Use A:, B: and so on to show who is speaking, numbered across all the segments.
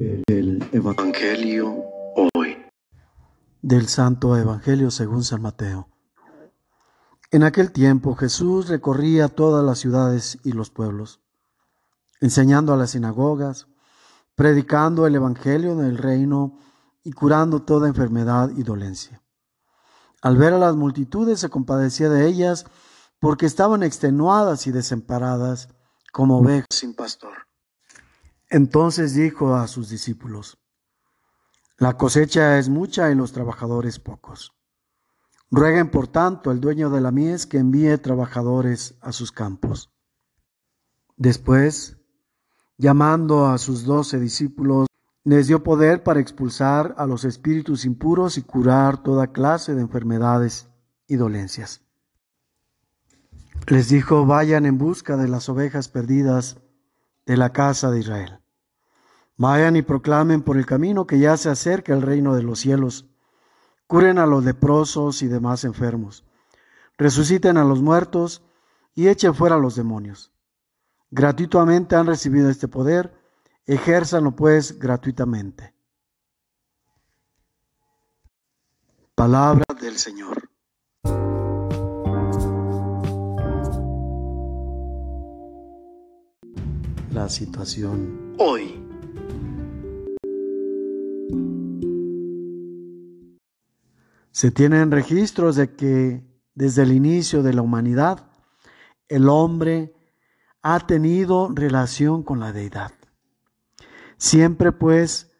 A: El Evangelio hoy.
B: Del Santo Evangelio según San Mateo. En aquel tiempo Jesús recorría todas las ciudades y los pueblos, enseñando a las sinagogas, predicando el Evangelio del reino y curando toda enfermedad y dolencia. Al ver a las multitudes se compadecía de ellas porque estaban extenuadas y desamparadas como ovejas sin pastor. Entonces dijo a sus discípulos, La cosecha es mucha y los trabajadores pocos. Rueguen por tanto el dueño de la mies que envíe trabajadores a sus campos. Después, llamando a sus doce discípulos, les dio poder para expulsar a los espíritus impuros y curar toda clase de enfermedades y dolencias. Les dijo, vayan en busca de las ovejas perdidas de la casa de Israel. Vayan y proclamen por el camino que ya se acerca el reino de los cielos. Curen a los leprosos y demás enfermos. Resuciten a los muertos y echen fuera a los demonios. Gratuitamente han recibido este poder, ejérzanlo pues gratuitamente. Palabra del Señor. La situación hoy. Se tienen registros de que desde el inicio de la humanidad el hombre ha tenido relación con la deidad. Siempre pues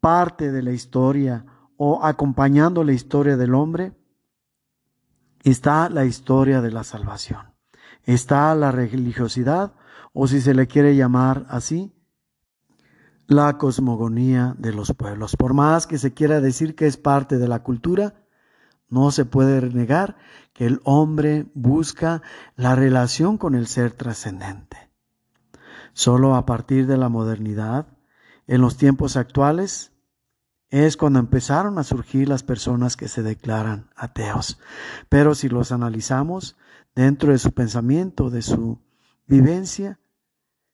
B: parte de la historia o acompañando la historia del hombre está la historia de la salvación. Está la religiosidad o si se le quiere llamar así, la cosmogonía de los pueblos. Por más que se quiera decir que es parte de la cultura, no se puede negar que el hombre busca la relación con el ser trascendente. Solo a partir de la modernidad, en los tiempos actuales, es cuando empezaron a surgir las personas que se declaran ateos. Pero si los analizamos dentro de su pensamiento, de su vivencia,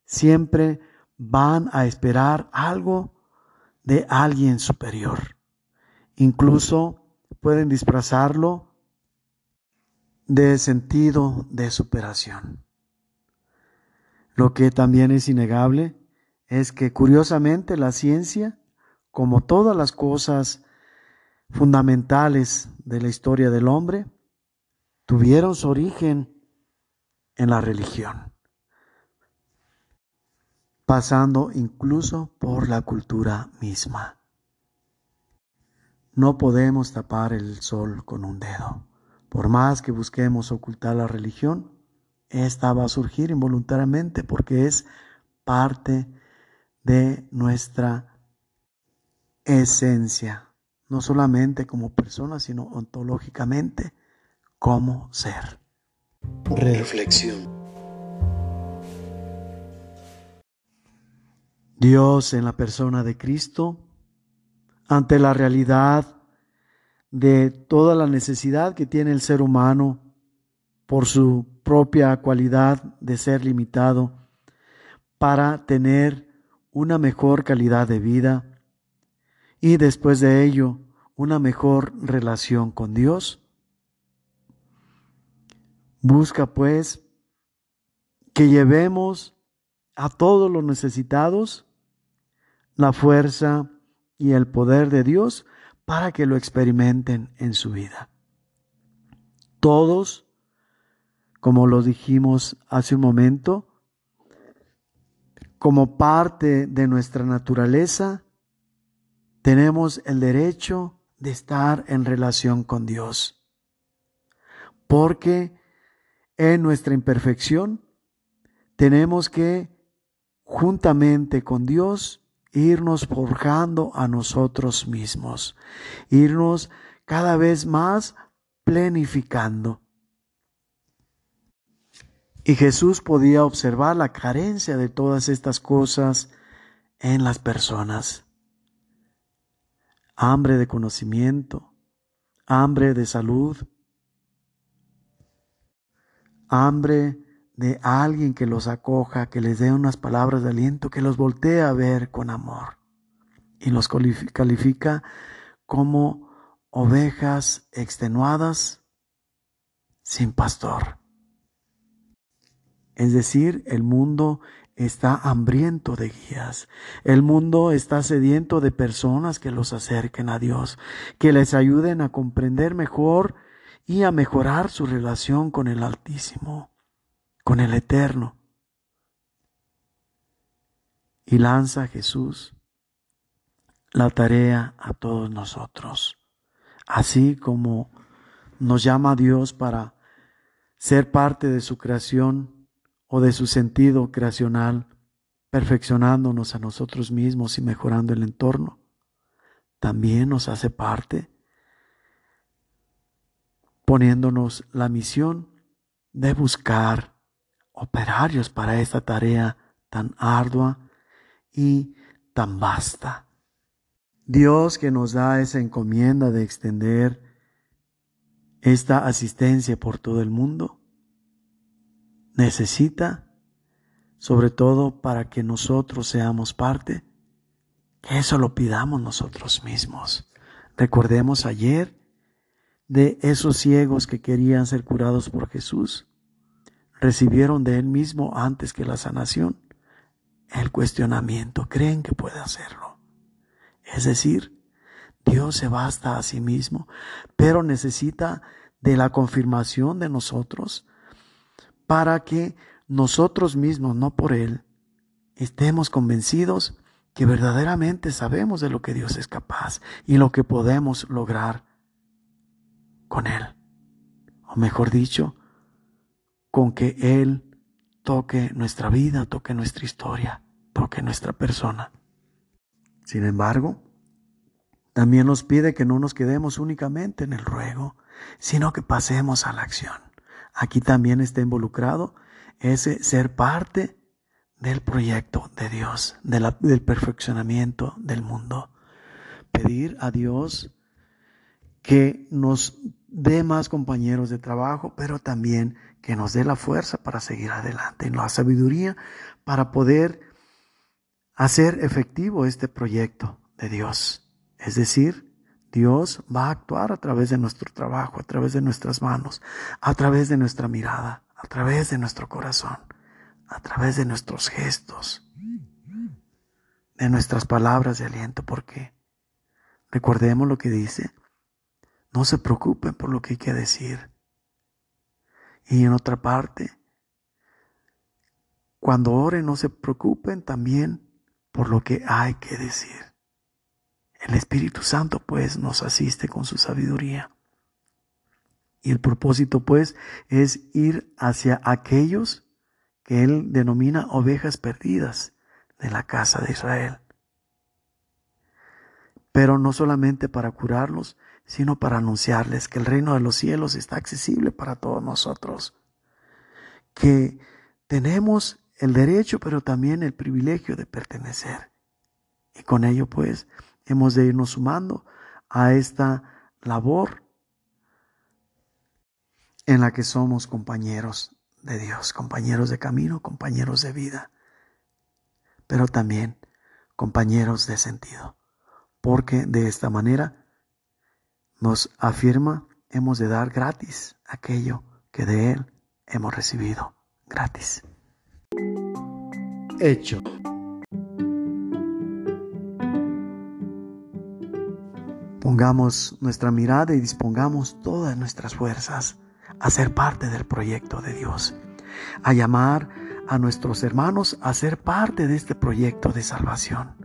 B: siempre van a esperar algo de alguien superior. Incluso pueden disfrazarlo de sentido de superación. Lo que también es innegable es que curiosamente la ciencia, como todas las cosas fundamentales de la historia del hombre, tuvieron su origen en la religión pasando incluso por la cultura misma. No podemos tapar el sol con un dedo. Por más que busquemos ocultar la religión, esta va a surgir involuntariamente porque es parte de nuestra esencia, no solamente como persona, sino ontológicamente como ser.
A: Reflexión.
B: Dios en la persona de Cristo, ante la realidad de toda la necesidad que tiene el ser humano por su propia cualidad de ser limitado, para tener una mejor calidad de vida y después de ello una mejor relación con Dios. Busca pues que llevemos a todos los necesitados la fuerza y el poder de Dios para que lo experimenten en su vida. Todos, como lo dijimos hace un momento, como parte de nuestra naturaleza, tenemos el derecho de estar en relación con Dios. Porque en nuestra imperfección tenemos que, juntamente con Dios, irnos forjando a nosotros mismos, irnos cada vez más plenificando. Y Jesús podía observar la carencia de todas estas cosas en las personas. Hambre de conocimiento, hambre de salud, hambre de alguien que los acoja, que les dé unas palabras de aliento, que los voltee a ver con amor y los califica como ovejas extenuadas sin pastor. Es decir, el mundo está hambriento de guías. El mundo está sediento de personas que los acerquen a Dios, que les ayuden a comprender mejor y a mejorar su relación con el Altísimo, con el Eterno. Y lanza Jesús la tarea a todos nosotros, así como nos llama Dios para ser parte de su creación o de su sentido creacional, perfeccionándonos a nosotros mismos y mejorando el entorno. También nos hace parte poniéndonos la misión de buscar operarios para esta tarea tan ardua y tan vasta. Dios que nos da esa encomienda de extender esta asistencia por todo el mundo, necesita, sobre todo para que nosotros seamos parte, que eso lo pidamos nosotros mismos. Recordemos ayer de esos ciegos que querían ser curados por Jesús, recibieron de Él mismo antes que la sanación el cuestionamiento, creen que puede hacerlo. Es decir, Dios se basta a sí mismo, pero necesita de la confirmación de nosotros para que nosotros mismos, no por Él, estemos convencidos que verdaderamente sabemos de lo que Dios es capaz y lo que podemos lograr con Él. O mejor dicho, con que Él toque nuestra vida, toque nuestra historia, toque nuestra persona. Sin embargo, también nos pide que no nos quedemos únicamente en el ruego, sino que pasemos a la acción. Aquí también está involucrado ese ser parte del proyecto de Dios, del perfeccionamiento del mundo. Pedir a Dios que nos dé más compañeros de trabajo, pero también que nos dé la fuerza para seguir adelante la sabiduría para poder hacer efectivo este proyecto de Dios. Es decir, Dios va a actuar a través de nuestro trabajo, a través de nuestras manos, a través de nuestra mirada, a través de nuestro corazón, a través de nuestros gestos, de nuestras palabras de aliento, porque recordemos lo que dice, no se preocupen por lo que hay que decir. Y en otra parte, cuando oren, no se preocupen también por lo que hay que decir. El Espíritu Santo pues nos asiste con su sabiduría. Y el propósito pues es ir hacia aquellos que Él denomina ovejas perdidas de la casa de Israel. Pero no solamente para curarlos, sino para anunciarles que el reino de los cielos está accesible para todos nosotros, que tenemos el derecho, pero también el privilegio de pertenecer. Y con ello, pues, hemos de irnos sumando a esta labor en la que somos compañeros de Dios, compañeros de camino, compañeros de vida, pero también compañeros de sentido, porque de esta manera nos afirma, hemos de dar gratis aquello que de Él hemos recibido gratis. Hecho. Pongamos nuestra mirada y dispongamos todas nuestras fuerzas a ser parte del proyecto de Dios, a llamar a nuestros hermanos a ser parte de este proyecto de salvación.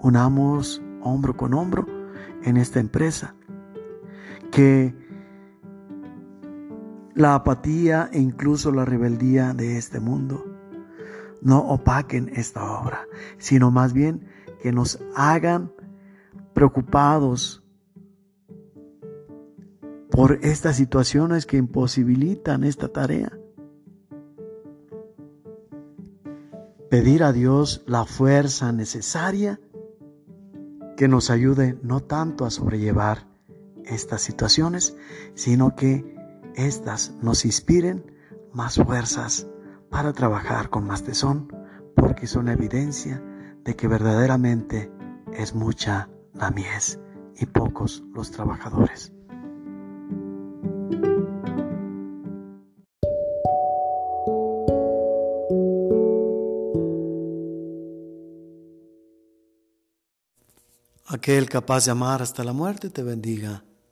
B: Unamos hombro con hombro en esta empresa que la apatía e incluso la rebeldía de este mundo no opaquen esta obra, sino más bien que nos hagan preocupados por estas situaciones que imposibilitan esta tarea. Pedir a Dios la fuerza necesaria que nos ayude no tanto a sobrellevar estas situaciones, sino que éstas nos inspiren más fuerzas para trabajar con más tesón, porque son evidencia de que verdaderamente es mucha la mies y pocos los trabajadores. Aquel capaz de amar hasta la muerte te bendiga